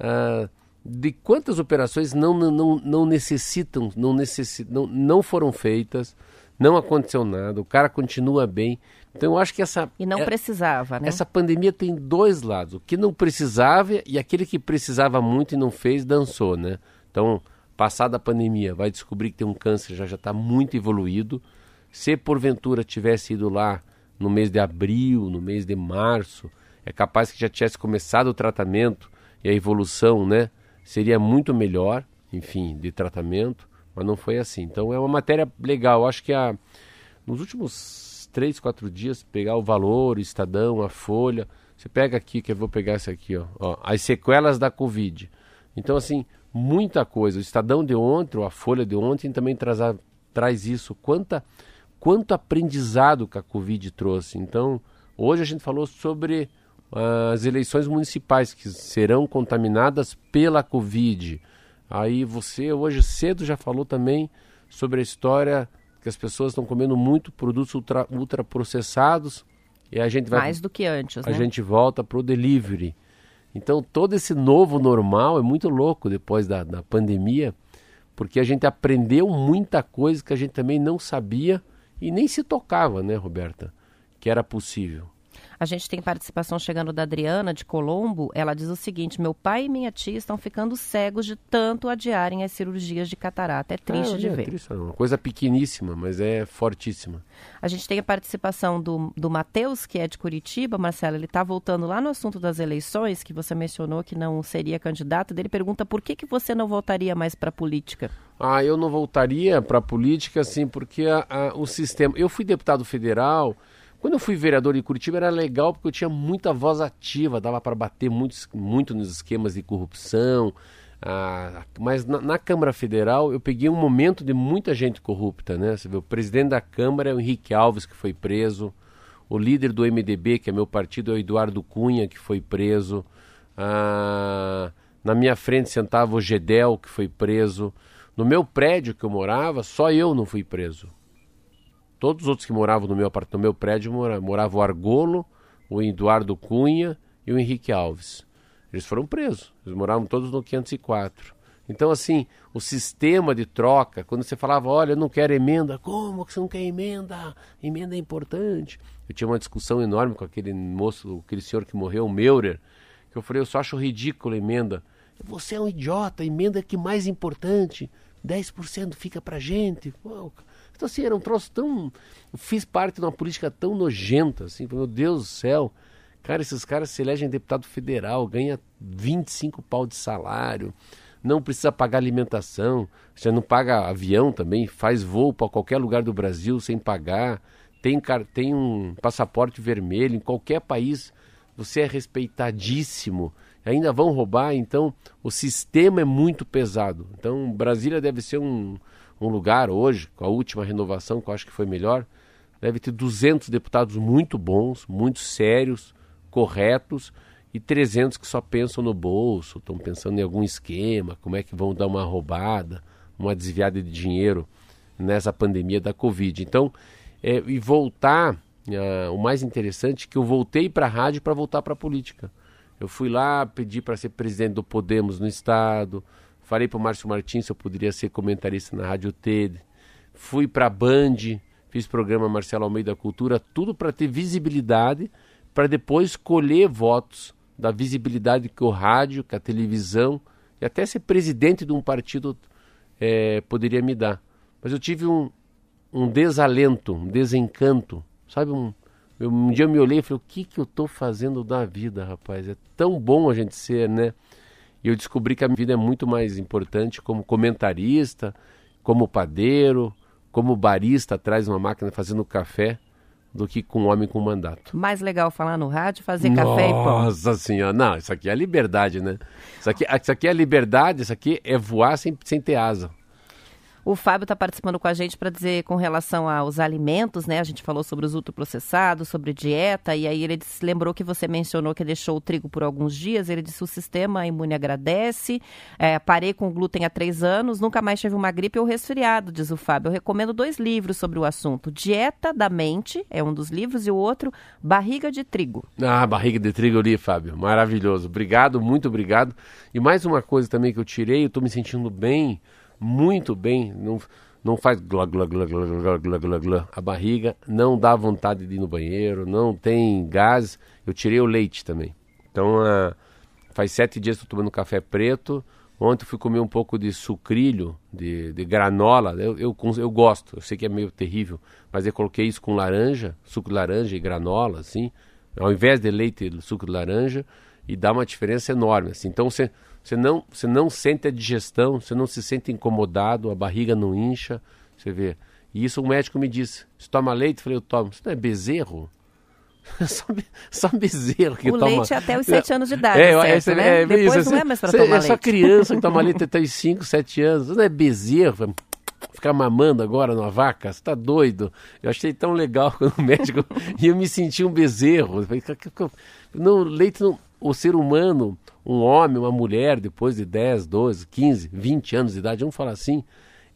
ah, de quantas operações não, não, não, necessitam, não, necessitam não, não foram feitas, não aconteceu nada, o cara continua bem. Então eu acho que essa. E não é- precisava, né? essa pandemia tem dois lados. O que não precisava e aquele que precisava muito e não fez, dançou, né? Então, passada a pandemia, vai descobrir que tem um câncer já já está muito evoluído. Se porventura tivesse ido lá no mês de abril, no mês de março, é capaz que já tivesse começado o tratamento e a evolução, né? Seria muito melhor, enfim, de tratamento, mas não foi assim. Então é uma matéria legal. Acho que a, nos últimos três, quatro dias, pegar o valor, o Estadão, a Folha. Você pega aqui, que eu vou pegar essa aqui, ó, ó, as sequelas da Covid. Então, assim, muita coisa. O Estadão de ontem, ou a Folha de ontem, também traz, a- traz isso. Quanta, quanto aprendizado que a Covid trouxe. Então, hoje a gente falou sobre ah, as eleições municipais que serão contaminadas pela Covid. Aí você hoje cedo já falou também sobre a história que as pessoas estão comendo muito produtos ultra, ultraprocessados e a gente vai Mais do que antes, a né? gente volta pro delivery. Então todo esse novo normal é muito louco depois da, da pandemia, porque a gente aprendeu muita coisa que a gente também não sabia e nem se tocava, né, Roberta? Que era possível. A gente tem participação chegando da Adriana de Colombo. Ela diz o seguinte: meu pai e minha tia estão ficando cegos de tanto adiarem as cirurgias de catarata. É triste Ah, de é ver. triste, é uma coisa pequeníssima, mas é fortíssima. A gente tem a participação do, do Matheus, que é de Curitiba. Marcelo, ele está voltando lá no assunto das eleições, que você mencionou que não seria candidato. Ele pergunta por que, que você não voltaria mais para a política. Ah, eu não voltaria para a política, assim, porque a- a- o sistema. Eu fui deputado federal. Quando eu fui vereador em Curitiba era legal porque eu tinha muita voz ativa, dava para bater muito, muito nos esquemas de corrupção. ah, mas na, na Câmara Federal eu peguei um momento de muita gente corrupta, né? Você vê, o presidente da Câmara é o Henrique Alves, que foi preso. O líder do MDB, que é meu partido, é o Eduardo Cunha, que foi preso. Ah, na minha frente sentava o Gedel, que foi preso. No meu prédio que eu morava, só eu não fui preso. Todos os outros que moravam no meu, no meu prédio mora, morava o Argolo, o Eduardo Cunha e o Henrique Alves. Eles foram presos. Eles moravam todos no 504. Então, assim, o sistema de troca, quando você falava, olha, eu não quero emenda, como que você não quer emenda? Emenda é importante. Eu tinha uma discussão enorme com aquele moço, aquele senhor que morreu, o Meurer, que eu falei, eu só acho ridículo a emenda. Você é um idiota, emenda é que mais importante. 10% fica pra gente. Pô, então, assim, era um troço tão. Fiz parte de uma política tão nojenta, assim, meu Deus do céu. Cara, esses caras se elegem deputado federal, ganha 25 pau de salário, não precisa pagar alimentação, já não paga avião também, faz voo para qualquer lugar do Brasil sem pagar, tem, tem um passaporte vermelho em qualquer país, você é respeitadíssimo, ainda vão roubar, então o sistema é muito pesado. Então Brasília deve ser um, um lugar hoje, com a última renovação, que eu acho que foi melhor, deve ter 200 deputados muito bons, muito sérios, corretos, e 300 que só pensam no bolso, estão pensando em algum esquema, como é que vão dar uma roubada, uma desviada de dinheiro nessa pandemia da Covid. Então, é, e voltar, ah, o mais interessante é que eu voltei para a rádio para voltar para a política. Eu fui lá, pedi para ser presidente do Podemos no estado, falei para o Márcio Martins se eu poderia ser comentarista na Rádio TED, fui para a Band, fiz programa Marcelo Almeida Cultura, tudo para ter visibilidade, para depois colher votos da visibilidade que o rádio, que a televisão e até ser presidente de um partido eh, poderia me dar. Mas eu tive um, um desalento, um desencanto, sabe? Um, eu, um dia eu me olhei e falei, o que, que eu estou fazendo da vida, rapaz? É tão bom a gente ser, né? E eu descobri que a minha vida é muito mais importante como comentarista, como padeiro, como barista atrás de uma máquina fazendo café, do que com um homem com mandato. Mais legal falar no rádio, fazer Nossa café e pão. Nossa senhora, não, isso aqui é liberdade, né? Isso aqui, isso aqui é liberdade, isso aqui é voar sem, sem ter asa. O Fábio está participando com a gente para dizer com relação aos alimentos, né? A gente falou sobre os ultraprocessados, sobre dieta, e aí ele disse, lembrou que você mencionou que deixou o trigo por alguns dias. Ele disse: o sistema imune agradece. É, parei com glúten há três anos, nunca mais tive uma gripe ou resfriado, diz o Fábio. Eu recomendo dois livros sobre o assunto: Dieta da Mente, é um dos livros, e o outro, Barriga de Trigo. Ah, Barriga de Trigo eu li, Fábio. Maravilhoso. Obrigado, muito obrigado. E mais uma coisa também que eu tirei, eu estou me sentindo bem muito bem, não, não faz glá, glá, glá, glá, glá, glá, glá, glá, a barriga, não dá vontade de ir no banheiro, não tem gás. Eu tirei o leite também. Então, uh, faz sete dias que estou tomando café preto. Ontem fui comer um pouco de sucrilho, de, de granola. Eu, eu, eu, gosto, eu sei que é meio terrível, mas eu coloquei isso com laranja, suco de laranja e granola, assim, ao invés de leite, suco de laranja, e dá uma diferença enorme. Assim. Então você você não, você não sente a digestão, você não se sente incomodado, a barriga não incha, você vê. E isso o médico me disse, você toma leite? Eu falei, eu tomo. Isso não é bezerro? só, só bezerro que o toma. O leite até os 7 anos de idade, é, certo, é, né? É, Depois isso, não é mais para tomar é leite. É só criança que toma leite até os 5, 7 anos. Isso não é bezerro? Ficar mamando agora numa vaca? Você tá doido? Eu achei tão legal quando o médico... e eu me senti um bezerro. Não, leite não... O ser humano um homem, uma mulher, depois de 10, 12, 15, 20 anos de idade, vamos falar assim,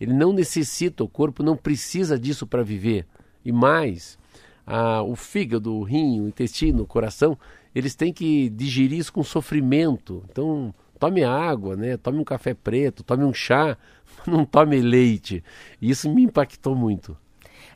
ele não necessita, o corpo não precisa disso para viver. E mais, a, o fígado, o rim, o intestino, o coração, eles têm que digerir isso com sofrimento. Então, tome água, né? tome um café preto, tome um chá, não tome leite. E isso me impactou muito.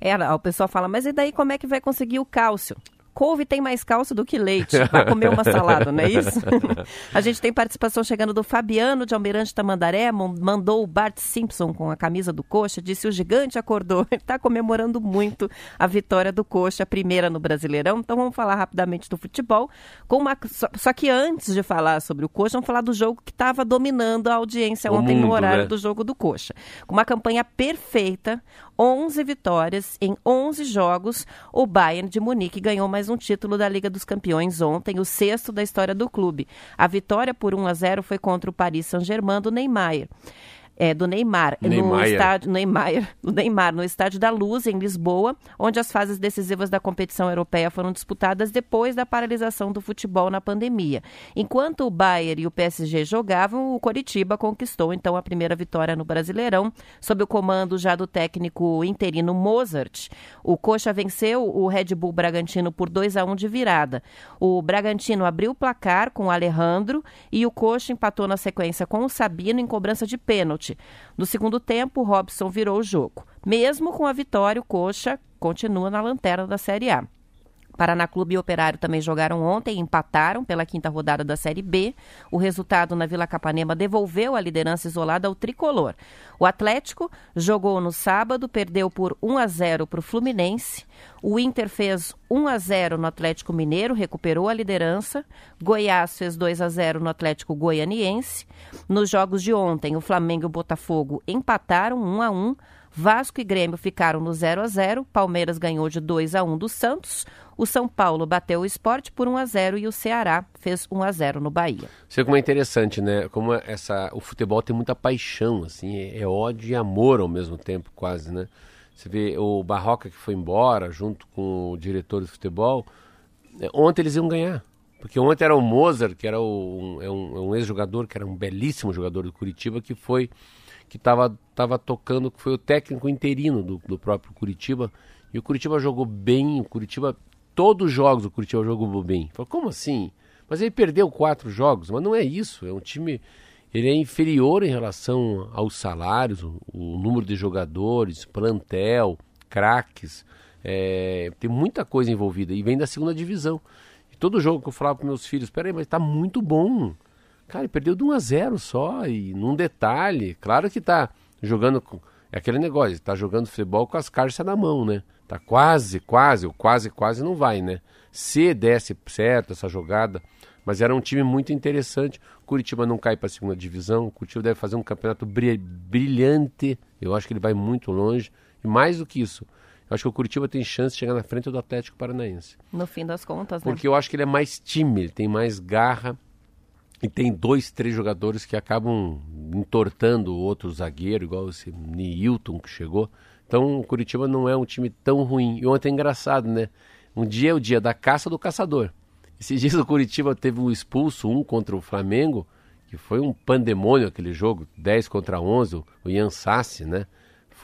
É, o pessoal fala, mas e daí como é que vai conseguir o cálcio? Couve tem mais cálcio do que leite. Vai comer uma salada, não é isso? a gente tem participação chegando do Fabiano de Almirante Tamandaré, mandou o Bart Simpson com a camisa do Coxa, disse o gigante acordou. Ele está comemorando muito a vitória do Coxa, a primeira no Brasileirão. Então vamos falar rapidamente do futebol. Com uma... só, só que antes de falar sobre o Coxa, vamos falar do jogo que estava dominando a audiência o ontem mundo, no horário né? do jogo do Coxa. Com uma campanha perfeita, 11 vitórias em 11 jogos, o Bayern de Munique ganhou mais um título da Liga dos Campeões ontem, o sexto da história do clube. A vitória por 1 a 0 foi contra o Paris Saint-Germain do Neymar é, do Neymar, Neymar, no estádio Neymar, no Neymar, no estádio da Luz em Lisboa, onde as fases decisivas da competição europeia foram disputadas depois da paralisação do futebol na pandemia. Enquanto o Bayern e o PSG jogavam, o Coritiba conquistou então a primeira vitória no Brasileirão, sob o comando já do técnico interino Mozart. O Coxa venceu o Red Bull Bragantino por 2 a 1 de virada. O Bragantino abriu o placar com o Alejandro e o Coxa empatou na sequência com o Sabino em cobrança de pênalti No segundo tempo, Robson virou o jogo. Mesmo com a vitória, o Coxa continua na lanterna da Série A. Paraná Clube e Operário também jogaram ontem e empataram pela quinta rodada da Série B. O resultado na Vila Capanema devolveu a liderança isolada ao tricolor. O Atlético jogou no sábado, perdeu por 1 a 0 para o Fluminense. O Inter fez 1 a 0 no Atlético Mineiro, recuperou a liderança. Goiás fez 2 a 0 no Atlético Goianiense. Nos jogos de ontem, o Flamengo e o Botafogo empataram 1 a 1. Vasco e Grêmio ficaram no 0 a 0. Palmeiras ganhou de 2 a 1 do Santos. O São Paulo bateu o esporte por 1 a 0 e o Ceará fez 1 a 0 no Bahia. Você como é interessante, né? Como essa, o futebol tem muita paixão, assim, é, é ódio e amor ao mesmo tempo, quase, né? Você vê o Barroca que foi embora junto com o diretor de futebol. É, ontem eles iam ganhar. Porque ontem era o Mozart, que era o, um, é um, um ex-jogador, que era um belíssimo jogador do Curitiba, que foi que estava tava tocando, que foi o técnico interino do, do próprio Curitiba. E o Curitiba jogou bem, o Curitiba, todos os jogos o Curitiba jogou bem. Falei, como assim? Mas ele perdeu quatro jogos, mas não é isso, é um time, ele é inferior em relação aos salários, o, o número de jogadores, plantel, craques, é, tem muita coisa envolvida e vem da segunda divisão. E todo jogo que eu falava para meus filhos, peraí, mas está muito bom, Cara, ele perdeu de 1 a 0 só e num detalhe. Claro que tá jogando com. É aquele negócio, tá jogando futebol com as carças na mão, né? Tá quase, quase, o quase, quase não vai, né? Se desse certo essa jogada, mas era um time muito interessante. Curitiba não cai para a segunda divisão. Curitiba deve fazer um campeonato brilhante. Eu acho que ele vai muito longe. E mais do que isso, Eu acho que o Curitiba tem chance de chegar na frente do Atlético Paranaense. No fim das contas, né? Porque eu acho que ele é mais time, ele tem mais garra e tem dois, três jogadores que acabam entortando o outro zagueiro, igual esse Nilton que chegou. Então o Curitiba não é um time tão ruim. E ontem é engraçado, né? Um dia é o dia da caça do caçador. Esses dias o Curitiba teve um expulso, um contra o Flamengo, que foi um pandemônio aquele jogo, 10 contra 11, o Ian Sassi, né?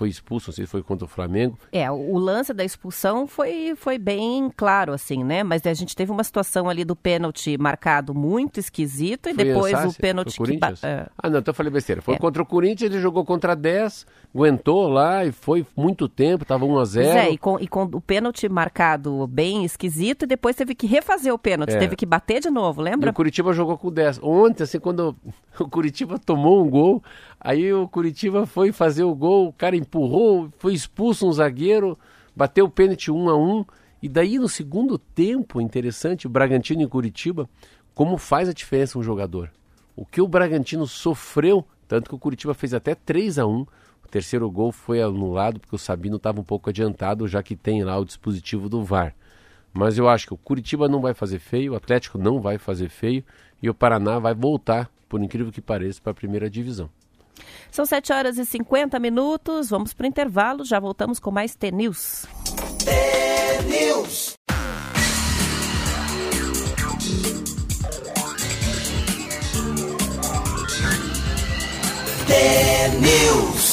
Foi expulso, não sei se foi contra o Flamengo. É, o lance da expulsão foi, foi bem claro, assim, né? Mas a gente teve uma situação ali do pênalti marcado muito esquisito e foi depois o pênalti que... É... Ah, não, então eu falei besteira. Foi é. contra o Corinthians, ele jogou contra 10, aguentou lá e foi muito tempo, tava 1 a 0 É, e com, e com o pênalti marcado bem esquisito e depois teve que refazer o pênalti, é. teve que bater de novo, lembra? E o Curitiba jogou com 10. Ontem, assim, quando o Curitiba tomou um gol, Aí o Curitiba foi fazer o gol, o cara empurrou, foi expulso um zagueiro, bateu o pênalti um a um. E daí no segundo tempo, interessante, o Bragantino e Curitiba, como faz a diferença um jogador. O que o Bragantino sofreu, tanto que o Curitiba fez até 3 a 1 o terceiro gol foi anulado porque o Sabino estava um pouco adiantado, já que tem lá o dispositivo do VAR. Mas eu acho que o Curitiba não vai fazer feio, o Atlético não vai fazer feio e o Paraná vai voltar, por incrível que pareça, para a primeira divisão. São 7 horas e 50 minutos. Vamos para o intervalo. Já voltamos com mais T-News. T-News. T-News.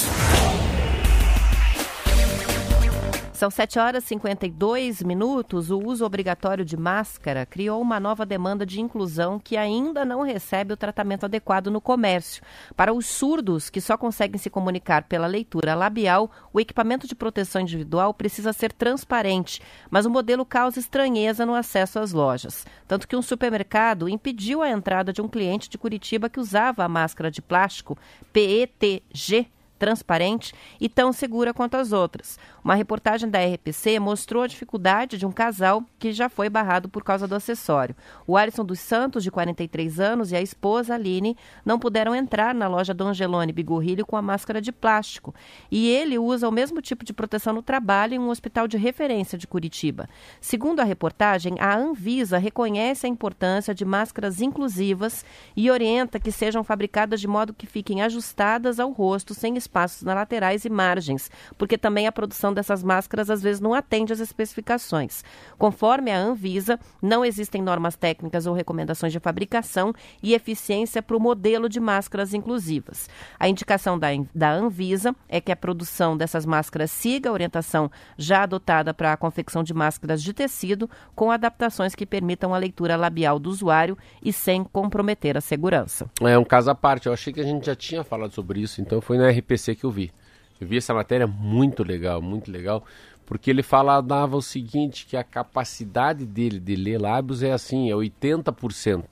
São 7 horas e 52 minutos. O uso obrigatório de máscara criou uma nova demanda de inclusão que ainda não recebe o tratamento adequado no comércio. Para os surdos, que só conseguem se comunicar pela leitura labial, o equipamento de proteção individual precisa ser transparente, mas o modelo causa estranheza no acesso às lojas. Tanto que um supermercado impediu a entrada de um cliente de Curitiba que usava a máscara de plástico PETG transparente e tão segura quanto as outras. Uma reportagem da RPC mostrou a dificuldade de um casal que já foi barrado por causa do acessório. O Alisson dos Santos, de 43 anos, e a esposa Aline não puderam entrar na loja do Angelone Bigorrilho com a máscara de plástico. E ele usa o mesmo tipo de proteção no trabalho em um hospital de referência de Curitiba. Segundo a reportagem, a Anvisa reconhece a importância de máscaras inclusivas e orienta que sejam fabricadas de modo que fiquem ajustadas ao rosto sem espaços nas laterais e margens, porque também a produção dessas máscaras às vezes não atende às especificações. Conforme a Anvisa, não existem normas técnicas ou recomendações de fabricação e eficiência para o modelo de máscaras inclusivas. A indicação da, da Anvisa é que a produção dessas máscaras siga a orientação já adotada para a confecção de máscaras de tecido, com adaptações que permitam a leitura labial do usuário e sem comprometer a segurança. É um caso à parte. Eu achei que a gente já tinha falado sobre isso, então foi na RPC que eu vi. Eu vi essa matéria muito legal, muito legal, porque ele falava o seguinte, que a capacidade dele de ler lábios é assim, é 80%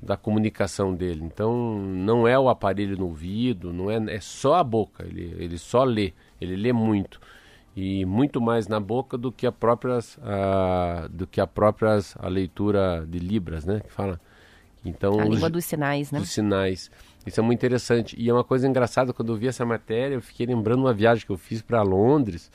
da comunicação dele. Então não é o aparelho no ouvido, não é, é só a boca, ele, ele só lê, ele lê muito. E muito mais na boca do que a próprias a, do que a próprias a leitura de libras, né, que fala. Então, a língua dos sinais, né? Dos sinais. Isso é muito interessante. E é uma coisa engraçada, quando eu vi essa matéria, eu fiquei lembrando uma viagem que eu fiz para Londres,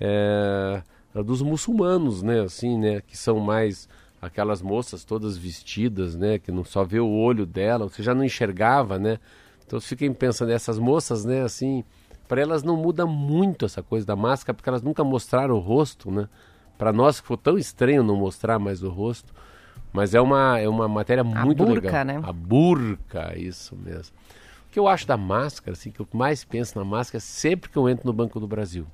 é, dos muçulmanos, né? Assim, né? Que são mais aquelas moças todas vestidas, né? Que não só vê o olho dela, você já não enxergava, né? Então fiquem pensando, essas moças, né? Assim, para elas não muda muito essa coisa da máscara, porque elas nunca mostraram o rosto, né? Para nós que foi tão estranho não mostrar mais o rosto. Mas é uma, é uma matéria muito a burca, legal. Né? A burca, isso mesmo. O que eu acho da máscara, assim, que eu mais penso na máscara sempre que eu entro no Banco do Brasil.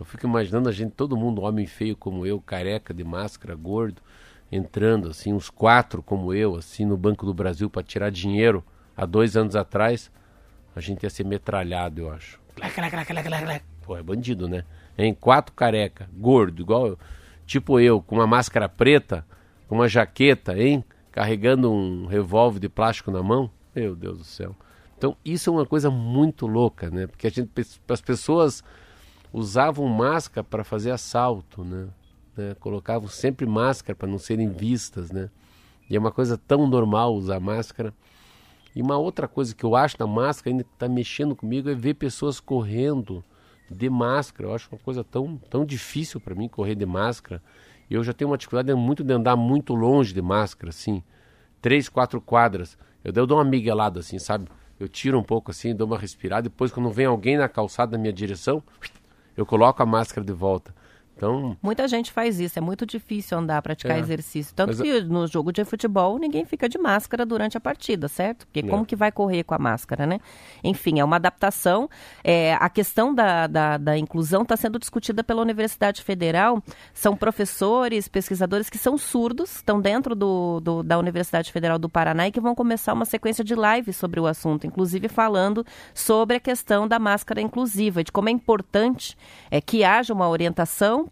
Eu fico imaginando a gente, todo mundo, homem feio como eu, careca de máscara, gordo, entrando, assim, uns quatro como eu, assim, no Banco do Brasil para tirar dinheiro. Há dois anos atrás, a gente ia ser metralhado, eu acho. Pô, é bandido, né? Em quatro careca, gordo, igual eu, tipo eu, com uma máscara preta com uma jaqueta, hein? Carregando um revólver de plástico na mão. Meu Deus do céu. Então, isso é uma coisa muito louca, né? Porque a gente, as pessoas usavam máscara para fazer assalto, né? né? Colocavam sempre máscara para não serem vistas, né? E é uma coisa tão normal usar máscara. E uma outra coisa que eu acho da máscara ainda que está mexendo comigo é ver pessoas correndo de máscara. Eu acho uma coisa tão, tão difícil para mim correr de máscara. Eu já tenho uma dificuldade muito de andar muito longe de máscara, assim, três, quatro quadras. Eu, dou uma miguelada, assim, sabe? Eu tiro um pouco assim, dou uma respirada. Depois, quando vem alguém na calçada na minha direção, eu coloco a máscara de volta. Então, Muita gente faz isso, é muito difícil andar, praticar É. exercício. Tanto Mas que no jogo de futebol ninguém fica de máscara durante a partida, certo? Porque É. como que vai correr com a máscara, né? Enfim, é uma adaptação. É, a questão da, da, da inclusão está sendo discutida pela Universidade Federal. São professores, pesquisadores que são surdos, estão dentro do, do- da Universidade Federal do Paraná e que vão começar uma sequência de lives sobre o assunto, inclusive falando sobre a questão da máscara inclusiva, de como é importante é, que haja uma orientação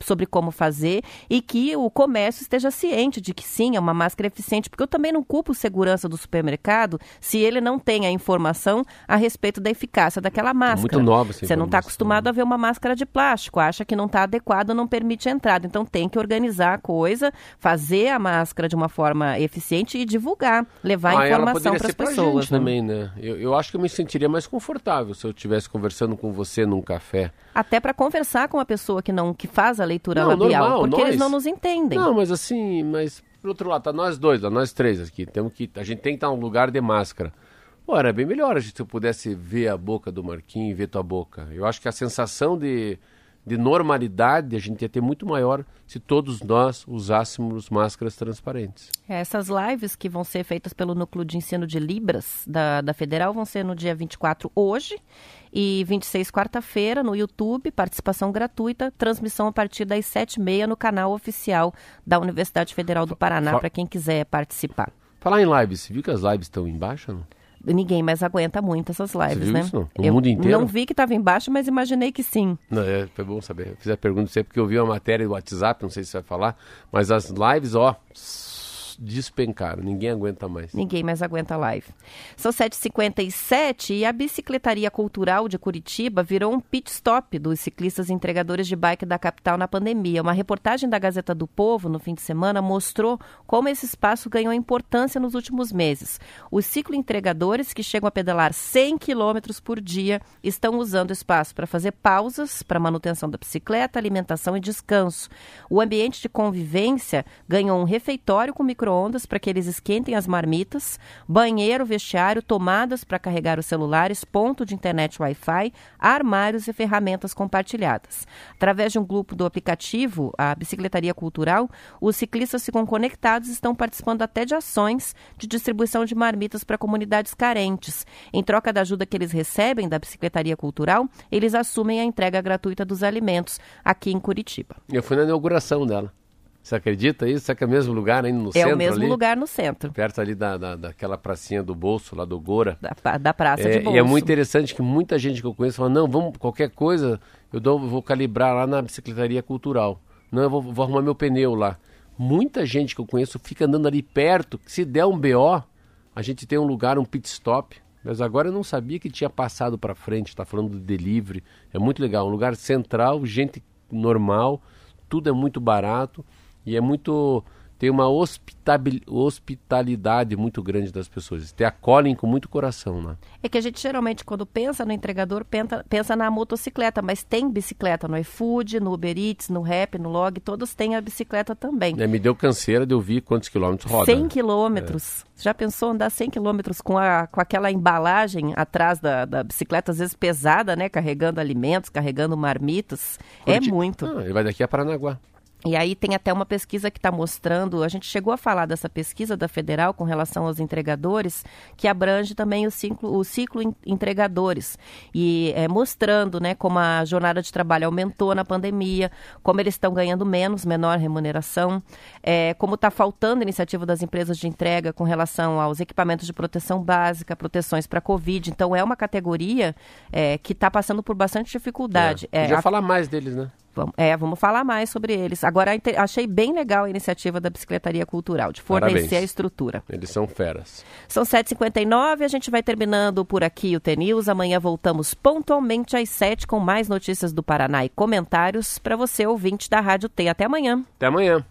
sobre como fazer e que o comércio esteja ciente de que sim, é uma máscara eficiente, porque eu também não culpo o segurança do supermercado se ele não tem a informação a respeito da eficácia daquela máscara. muito nova Você não está informação. acostumado a ver uma máscara de plástico, acha que não está adequado, não permite a entrada. Então tem que organizar a coisa, fazer a máscara de uma forma eficiente e divulgar, levar ah, informação para as pessoas. né? também, né? Eu, eu acho que eu me sentiria mais confortável se eu estivesse conversando com você num café. Até para conversar com uma pessoa que não que faz a leitura Não, labial, normal, porque nós- eles não nos entendem. Não, mas assim, mas por outro lado, tá nós dois, ó, nós três aqui. Temos que, a gente tem que estar num lugar de máscara. Pô, era bem melhor a gente, se eu pudesse ver a boca do Marquinhos e ver tua boca. Eu acho que a sensação de, de normalidade a gente ia ter muito maior se todos nós usássemos máscaras transparentes. Essas lives que vão ser feitas pelo Núcleo de Ensino de Libras da, da Federal vão ser no dia 24 hoje e 26 quarta-feira no YouTube, participação gratuita, transmissão a partir das 7h30 no canal oficial da Universidade Federal do Paraná para quem quiser participar. Falar em lives, você viu que as lives estão em baixa, não? Ninguém mais aguenta muito essas lives, né? isso? No Eu mundo inteiro? não vi que estava embaixo, mas imaginei que sim. Não, é, foi bom saber. Eu fiz a pergunta sempre porque eu vi uma matéria do WhatsApp, não sei se você vai falar, mas as lives, ó, despencaram, ninguém aguenta mais. Ninguém mais aguenta a live. São 7h57 e a Bicicletaria Cultural de Curitiba virou um pit stop dos ciclistas entregadores de bike da capital na pandemia. Uma reportagem da Gazeta do Povo no fim de semana mostrou como esse espaço ganhou importância nos últimos meses. Os cicloentregadores, que chegam a pedalar 100 km por dia, estão usando o espaço para fazer pausas para manutenção da bicicleta, alimentação e descanso. O ambiente de convivência ganhou um refeitório com micro-ondas para que eles esquentem as marmitas, banheiro, vestiário, tomadas para carregar os celulares, ponto de internet Wi-Fi, armários e ferramentas compartilhadas. Através de um grupo do aplicativo, a Bicicletaria Cultural, os ciclistas ficam conectados e estão participando até de ações de distribuição de marmitas para comunidades carentes. Em troca da ajuda que eles recebem da Bicicletaria Cultural, eles assumem a entrega gratuita dos alimentos aqui em Curitiba. Eu fui na inauguração dela. Você acredita isso? Será que é o mesmo lugar ainda no É centro o mesmo ali? lugar no centro, Perto ali da, da, daquela pracinha do bolso, lá do Gora. da, da Praça É, de Bolso. e é muito interessante que muita gente que eu conheço fala, não, vamos, qualquer coisa, eu dou, vou calibrar lá na bicicletaria cultural. Não, eu vou, vou arrumar meu pneu lá. Muita gente que eu conheço fica andando ali perto, se der um BO, a gente tem um lugar, um pit stop. Mas agora eu não sabia que tinha passado para frente, está falando do delivery. É muito legal, um lugar central, gente normal, tudo é muito barato e é muito tem uma hospitalidade muito grande das pessoas. Te acolhem com muito coração, né? É que a gente geralmente, quando pensa no entregador, pensa, pensa na motocicleta, mas tem bicicleta no iFood, no Uber Eats, no Rap, no Log, todos têm a bicicleta também. É, me deu canseira de ouvir quantos quilômetros roda. 100 quilômetros. Já pensou andar 100 quilômetros com, a- com aquela embalagem atrás da, da bicicleta, às vezes pesada, né? Carregando alimentos, carregando marmitas. É muito. Ah, ele vai daqui a Paranaguá. E aí tem até uma pesquisa que está mostrando, a gente chegou a falar dessa pesquisa da Federal com relação aos entregadores, que abrange também o ciclo, o ciclo en- entregadores. E é, mostrando né, como a jornada de trabalho aumentou na pandemia, como eles estão ganhando menos, menor remuneração, é, como está faltando iniciativa das empresas de entrega com relação aos equipamentos de proteção básica, proteções para Covid. Então é uma categoria é, que está passando por bastante dificuldade. É. É, Já a- falar mais deles, né? Vamos, é, vamos falar mais sobre eles. Agora, achei bem legal a iniciativa da Bicicletaria Cultural, de fornecer Parabéns. a estrutura. Eles são feras. São 7h59, a gente vai terminando por aqui o TNews. Amanhã voltamos pontualmente às 7 com mais notícias do Paraná e comentários para você, ouvinte da Rádio T. Até amanhã. Até amanhã.